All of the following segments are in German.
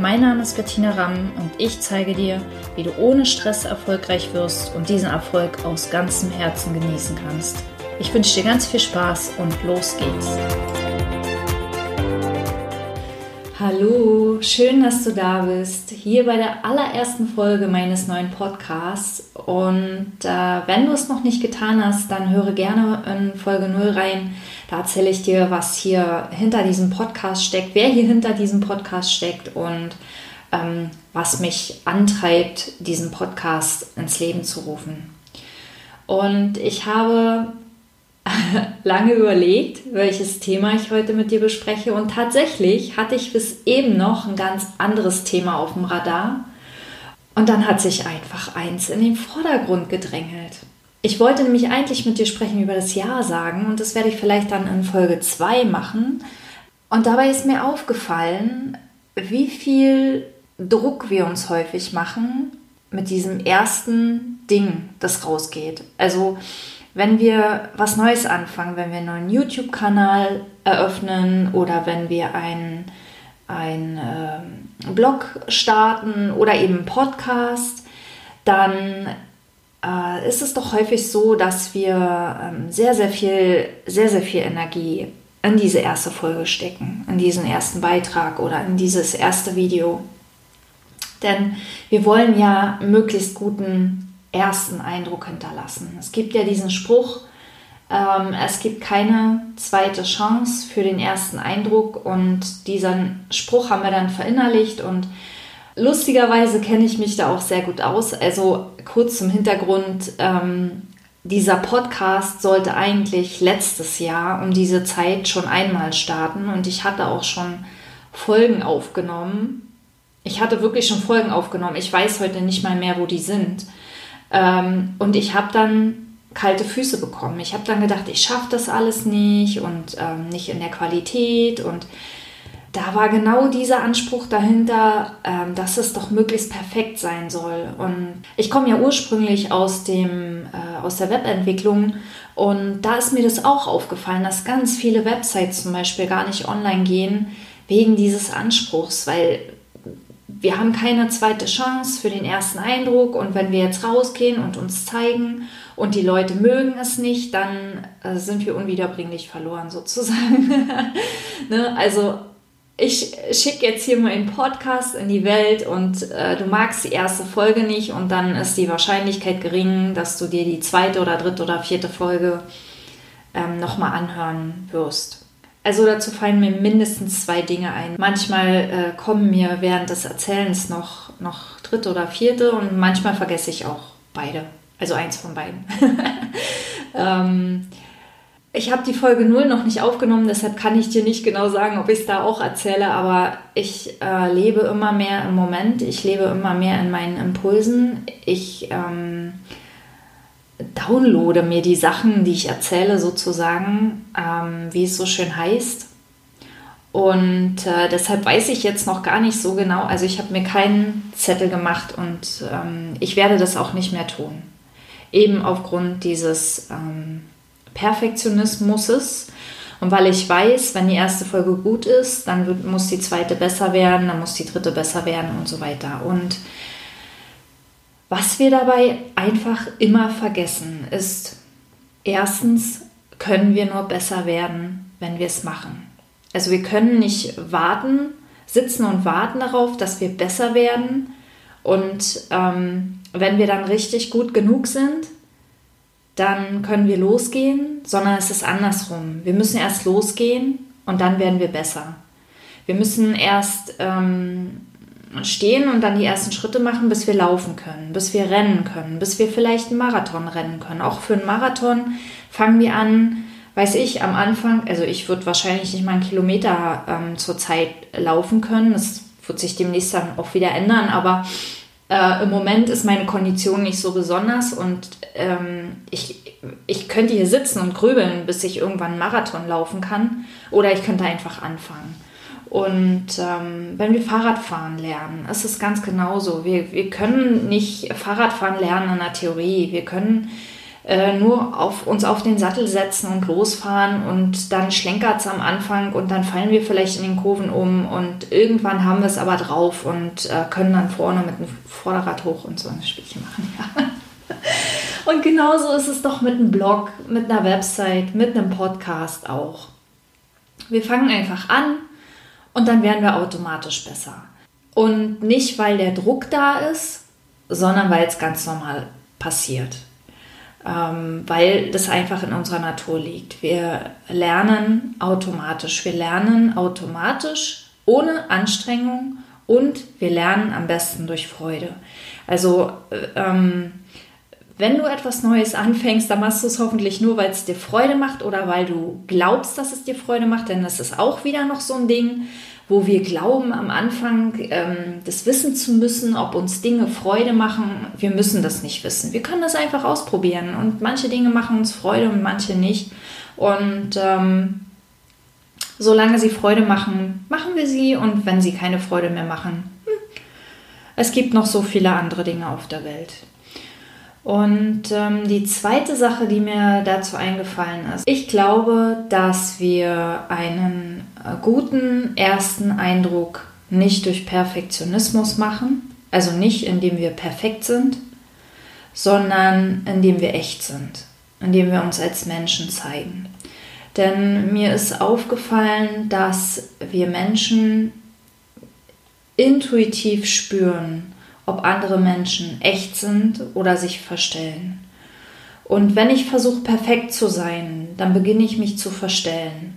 Mein Name ist Bettina Ramm und ich zeige dir, wie du ohne Stress erfolgreich wirst und diesen Erfolg aus ganzem Herzen genießen kannst. Ich wünsche dir ganz viel Spaß und los geht's. Hallo, schön, dass du da bist. Hier bei der allerersten Folge meines neuen Podcasts. Und äh, wenn du es noch nicht getan hast, dann höre gerne in Folge 0 rein. Da erzähle ich dir, was hier hinter diesem Podcast steckt, wer hier hinter diesem Podcast steckt und ähm, was mich antreibt, diesen Podcast ins Leben zu rufen. Und ich habe lange überlegt, welches Thema ich heute mit dir bespreche. Und tatsächlich hatte ich bis eben noch ein ganz anderes Thema auf dem Radar. Und dann hat sich einfach eins in den Vordergrund gedrängelt. Ich wollte nämlich eigentlich mit dir sprechen über das Ja sagen und das werde ich vielleicht dann in Folge 2 machen. Und dabei ist mir aufgefallen, wie viel Druck wir uns häufig machen mit diesem ersten Ding, das rausgeht. Also wenn wir was Neues anfangen, wenn wir einen neuen YouTube-Kanal eröffnen oder wenn wir einen, äh, Blog starten oder eben einen Podcast, dann äh, ist es doch häufig so, dass wir ähm, sehr, sehr viel, sehr, sehr viel Energie in diese erste Folge stecken, in diesen ersten Beitrag oder in dieses erste Video. Denn wir wollen ja möglichst guten ersten Eindruck hinterlassen. Es gibt ja diesen Spruch, ähm, es gibt keine zweite Chance für den ersten Eindruck und diesen Spruch haben wir dann verinnerlicht und lustigerweise kenne ich mich da auch sehr gut aus. Also kurz zum Hintergrund, ähm, dieser Podcast sollte eigentlich letztes Jahr um diese Zeit schon einmal starten und ich hatte auch schon Folgen aufgenommen. Ich hatte wirklich schon Folgen aufgenommen. Ich weiß heute nicht mal mehr, wo die sind. Ähm, und ich habe dann kalte Füße bekommen. Ich habe dann gedacht, ich schaffe das alles nicht und ähm, nicht in der Qualität. Und da war genau dieser Anspruch dahinter, ähm, dass es doch möglichst perfekt sein soll. Und ich komme ja ursprünglich aus, dem, äh, aus der Webentwicklung und da ist mir das auch aufgefallen, dass ganz viele Websites zum Beispiel gar nicht online gehen wegen dieses Anspruchs, weil wir haben keine zweite Chance für den ersten Eindruck und wenn wir jetzt rausgehen und uns zeigen und die Leute mögen es nicht, dann äh, sind wir unwiederbringlich verloren sozusagen. ne? Also ich schicke jetzt hier mal einen Podcast in die Welt und äh, du magst die erste Folge nicht und dann ist die Wahrscheinlichkeit gering, dass du dir die zweite oder dritte oder vierte Folge ähm, nochmal anhören wirst. Also dazu fallen mir mindestens zwei Dinge ein. Manchmal äh, kommen mir während des Erzählens noch, noch dritte oder vierte und manchmal vergesse ich auch beide. Also eins von beiden. ähm, ich habe die Folge 0 noch nicht aufgenommen, deshalb kann ich dir nicht genau sagen, ob ich es da auch erzähle, aber ich äh, lebe immer mehr im Moment, ich lebe immer mehr in meinen Impulsen. Ich ähm, downloade mir die Sachen, die ich erzähle, sozusagen, ähm, wie es so schön heißt. Und äh, deshalb weiß ich jetzt noch gar nicht so genau, also ich habe mir keinen Zettel gemacht und ähm, ich werde das auch nicht mehr tun. Eben aufgrund dieses ähm, Perfektionismus. Und weil ich weiß, wenn die erste Folge gut ist, dann wird, muss die zweite besser werden, dann muss die dritte besser werden und so weiter. Und was wir dabei einfach immer vergessen ist, erstens können wir nur besser werden, wenn wir es machen. Also wir können nicht warten, sitzen und warten darauf, dass wir besser werden. Und ähm, wenn wir dann richtig gut genug sind, dann können wir losgehen, sondern es ist andersrum. Wir müssen erst losgehen und dann werden wir besser. Wir müssen erst ähm, stehen und dann die ersten Schritte machen, bis wir laufen können, bis wir rennen können, bis wir vielleicht einen Marathon rennen können. Auch für einen Marathon fangen wir an, weiß ich, am Anfang, also ich würde wahrscheinlich nicht mal einen Kilometer ähm, zur Zeit laufen können. Das wird sich demnächst dann auch wieder ändern, aber äh, im Moment ist meine Kondition nicht so besonders und ähm, ich ich könnte hier sitzen und grübeln, bis ich irgendwann einen Marathon laufen kann. Oder ich könnte einfach anfangen. Und ähm, wenn wir Fahrradfahren lernen, ist es ganz genauso. Wir, wir können nicht Fahrradfahren lernen in der Theorie. Wir können äh, nur auf, uns auf den Sattel setzen und losfahren und dann schlenkert es am Anfang und dann fallen wir vielleicht in den Kurven um und irgendwann haben wir es aber drauf und äh, können dann vorne mit dem Vorderrad hoch und so ein Spielchen machen. Ja. Und genauso ist es doch mit einem Blog, mit einer Website, mit einem Podcast auch. Wir fangen einfach an und dann werden wir automatisch besser. Und nicht, weil der Druck da ist, sondern weil es ganz normal passiert. Ähm, weil das einfach in unserer Natur liegt. Wir lernen automatisch. Wir lernen automatisch ohne Anstrengung und wir lernen am besten durch Freude. Also äh, ähm, wenn du etwas Neues anfängst, dann machst du es hoffentlich nur, weil es dir Freude macht oder weil du glaubst, dass es dir Freude macht, denn das ist auch wieder noch so ein Ding, wo wir glauben am Anfang, ähm, das wissen zu müssen, ob uns Dinge Freude machen. Wir müssen das nicht wissen. Wir können das einfach ausprobieren und manche Dinge machen uns Freude und manche nicht. Und ähm, solange sie Freude machen, machen wir sie und wenn sie keine Freude mehr machen, hm, es gibt noch so viele andere Dinge auf der Welt. Und ähm, die zweite Sache, die mir dazu eingefallen ist, ich glaube, dass wir einen äh, guten ersten Eindruck nicht durch Perfektionismus machen, also nicht indem wir perfekt sind, sondern indem wir echt sind, indem wir uns als Menschen zeigen. Denn mir ist aufgefallen, dass wir Menschen intuitiv spüren, ob andere Menschen echt sind oder sich verstellen. Und wenn ich versuche, perfekt zu sein, dann beginne ich mich zu verstellen.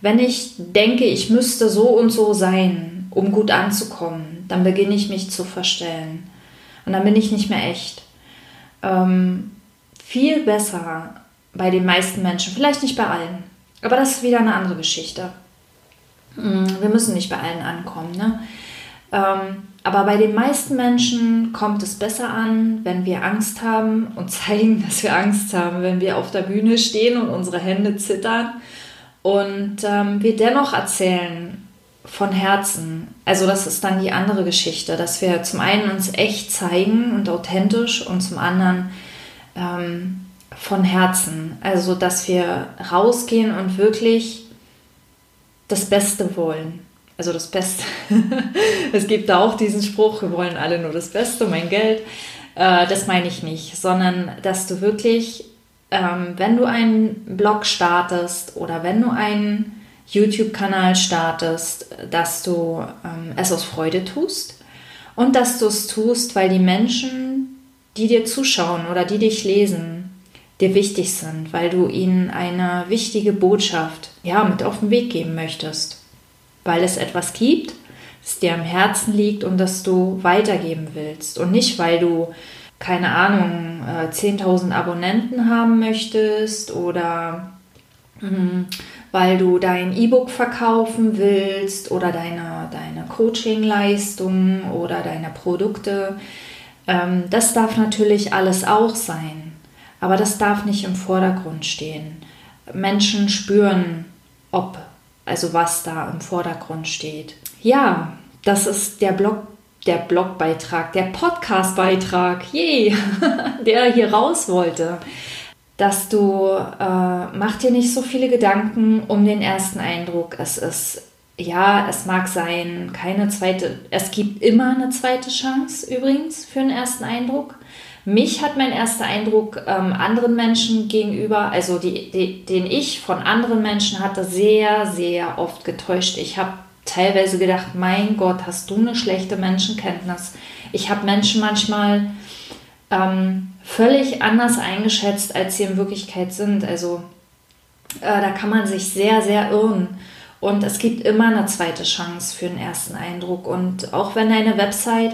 Wenn ich denke, ich müsste so und so sein, um gut anzukommen, dann beginne ich mich zu verstellen. Und dann bin ich nicht mehr echt. Ähm, viel besser bei den meisten Menschen, vielleicht nicht bei allen, aber das ist wieder eine andere Geschichte. Mm, wir müssen nicht bei allen ankommen. Ne? Ähm, aber bei den meisten Menschen kommt es besser an, wenn wir Angst haben und zeigen, dass wir Angst haben, wenn wir auf der Bühne stehen und unsere Hände zittern und ähm, wir dennoch erzählen von Herzen. Also das ist dann die andere Geschichte, dass wir zum einen uns echt zeigen und authentisch und zum anderen ähm, von Herzen. Also dass wir rausgehen und wirklich das Beste wollen also das Beste. es gibt da auch diesen Spruch, wir wollen alle nur das Beste, mein Geld. Äh, das meine ich nicht, sondern dass du wirklich, ähm, wenn du einen Blog startest oder wenn du einen YouTube-Kanal startest, dass du ähm, es aus Freude tust und dass du es tust, weil die Menschen, die dir zuschauen oder die dich lesen, dir wichtig sind, weil du ihnen eine wichtige Botschaft ja, mit auf den Weg geben möchtest weil es etwas gibt, das dir am Herzen liegt und das du weitergeben willst. Und nicht, weil du, keine Ahnung, 10.000 äh, Abonnenten haben möchtest oder hm, weil du dein E-Book verkaufen willst oder deine, deine Coaching-Leistungen oder deine Produkte. Ähm, das darf natürlich alles auch sein, aber das darf nicht im Vordergrund stehen. Menschen spüren, ob also was da im Vordergrund steht. Ja, das ist der Blog, der Blogbeitrag, der Podcastbeitrag, je, der hier raus wollte. Dass du, äh, mach dir nicht so viele Gedanken um den ersten Eindruck. Es ist, ja, es mag sein, keine zweite, es gibt immer eine zweite Chance übrigens für einen ersten Eindruck. Mich hat mein erster Eindruck ähm, anderen Menschen gegenüber, also die, die, den ich von anderen Menschen hatte, sehr, sehr oft getäuscht. Ich habe teilweise gedacht, mein Gott, hast du eine schlechte Menschenkenntnis. Ich habe Menschen manchmal ähm, völlig anders eingeschätzt, als sie in Wirklichkeit sind. Also äh, da kann man sich sehr, sehr irren. Und es gibt immer eine zweite Chance für den ersten Eindruck. Und auch wenn deine Website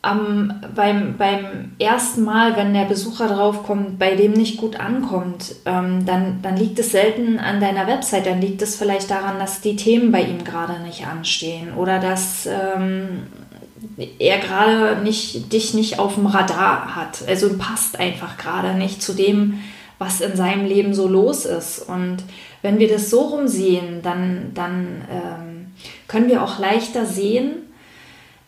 am, beim, beim ersten Mal, wenn der Besucher draufkommt, bei dem nicht gut ankommt, ähm, dann, dann liegt es selten an deiner Website, dann liegt es vielleicht daran, dass die Themen bei ihm gerade nicht anstehen oder dass, ähm, er gerade nicht, dich nicht auf dem Radar hat. Also passt einfach gerade nicht zu dem, was in seinem Leben so los ist. Und wenn wir das so rumsehen, dann, dann ähm, können wir auch leichter sehen,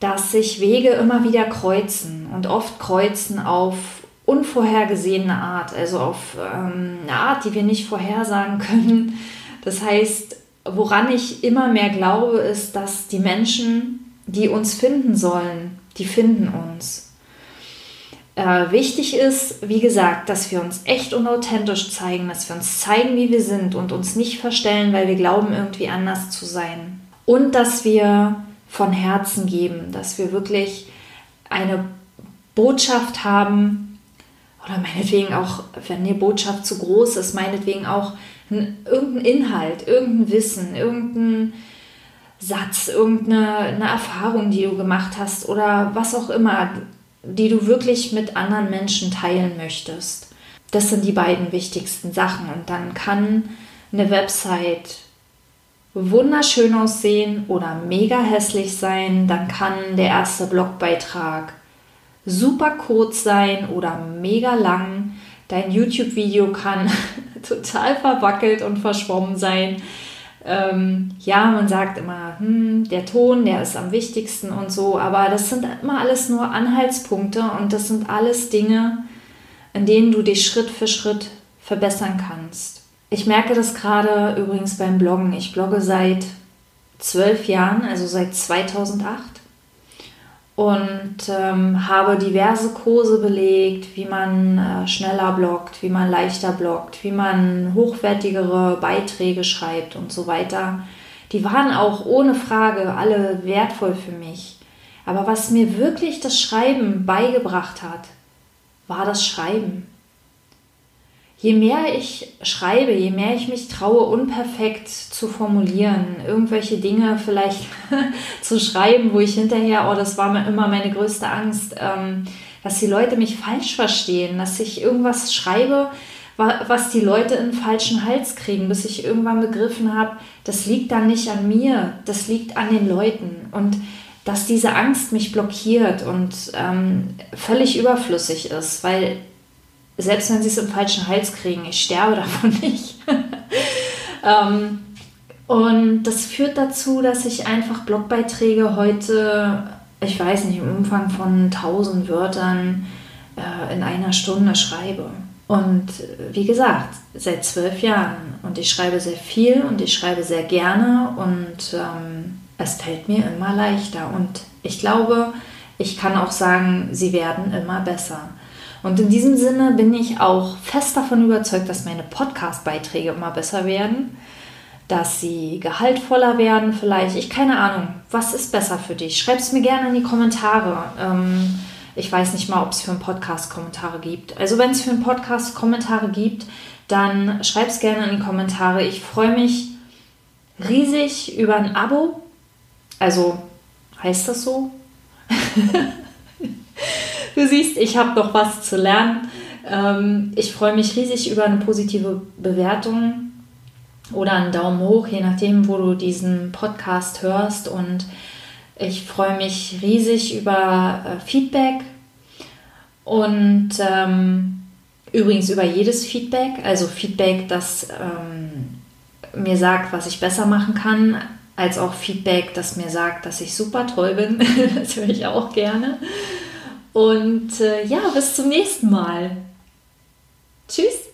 dass sich Wege immer wieder kreuzen und oft kreuzen auf unvorhergesehene Art, also auf ähm, eine Art, die wir nicht vorhersagen können. Das heißt, woran ich immer mehr glaube, ist, dass die Menschen, die uns finden sollen, die finden uns. Äh, wichtig ist, wie gesagt, dass wir uns echt und authentisch zeigen, dass wir uns zeigen, wie wir sind und uns nicht verstellen, weil wir glauben, irgendwie anders zu sein. Und dass wir von Herzen geben, dass wir wirklich eine Botschaft haben oder meinetwegen auch, wenn die Botschaft zu groß ist, meinetwegen auch irgendein Inhalt, irgendein Wissen, irgendein Satz, irgendeine Erfahrung, die du gemacht hast oder was auch immer die du wirklich mit anderen Menschen teilen möchtest. Das sind die beiden wichtigsten Sachen. Und dann kann eine Website wunderschön aussehen oder mega hässlich sein. Dann kann der erste Blogbeitrag super kurz sein oder mega lang. Dein YouTube-Video kann total verwackelt und verschwommen sein. Ähm, ja, man sagt immer, hm, der Ton, der ist am wichtigsten und so, aber das sind immer alles nur Anhaltspunkte und das sind alles Dinge, in denen du dich Schritt für Schritt verbessern kannst. Ich merke das gerade übrigens beim Bloggen. Ich blogge seit zwölf Jahren, also seit 2008 und ähm, habe diverse Kurse belegt, wie man äh, schneller bloggt, wie man leichter bloggt, wie man hochwertigere Beiträge schreibt und so weiter. Die waren auch ohne Frage alle wertvoll für mich. Aber was mir wirklich das Schreiben beigebracht hat, war das Schreiben je mehr ich schreibe, je mehr ich mich traue, unperfekt zu formulieren, irgendwelche Dinge vielleicht zu schreiben, wo ich hinterher, oh, das war immer meine größte Angst, ähm, dass die Leute mich falsch verstehen, dass ich irgendwas schreibe, was die Leute in den falschen Hals kriegen, bis ich irgendwann begriffen habe, das liegt dann nicht an mir, das liegt an den Leuten. Und dass diese Angst mich blockiert und ähm, völlig überflüssig ist, weil selbst wenn sie es im falschen Hals kriegen, ich sterbe davon nicht. ähm, und das führt dazu, dass ich einfach Blogbeiträge heute, ich weiß nicht, im Umfang von 1000 Wörtern äh, in einer Stunde schreibe. Und wie gesagt, seit zwölf Jahren. Und ich schreibe sehr viel und ich schreibe sehr gerne und ähm, es fällt mir immer leichter. Und ich glaube, ich kann auch sagen, sie werden immer besser. Und in diesem Sinne bin ich auch fest davon überzeugt, dass meine Podcast-Beiträge immer besser werden, dass sie gehaltvoller werden vielleicht. Ich keine Ahnung, was ist besser für dich? Schreib es mir gerne in die Kommentare. Ähm, ich weiß nicht mal, ob es für einen Podcast Kommentare gibt. Also wenn es für einen Podcast Kommentare gibt, dann schreib es gerne in die Kommentare. Ich freue mich riesig über ein Abo. Also heißt das so? Du siehst, ich habe noch was zu lernen. Ähm, ich freue mich riesig über eine positive Bewertung oder einen Daumen hoch, je nachdem, wo du diesen Podcast hörst. Und ich freue mich riesig über äh, Feedback und ähm, übrigens über jedes Feedback. Also Feedback, das ähm, mir sagt, was ich besser machen kann, als auch Feedback, das mir sagt, dass ich super toll bin. das höre ich auch gerne. Und äh, ja, bis zum nächsten Mal. Tschüss.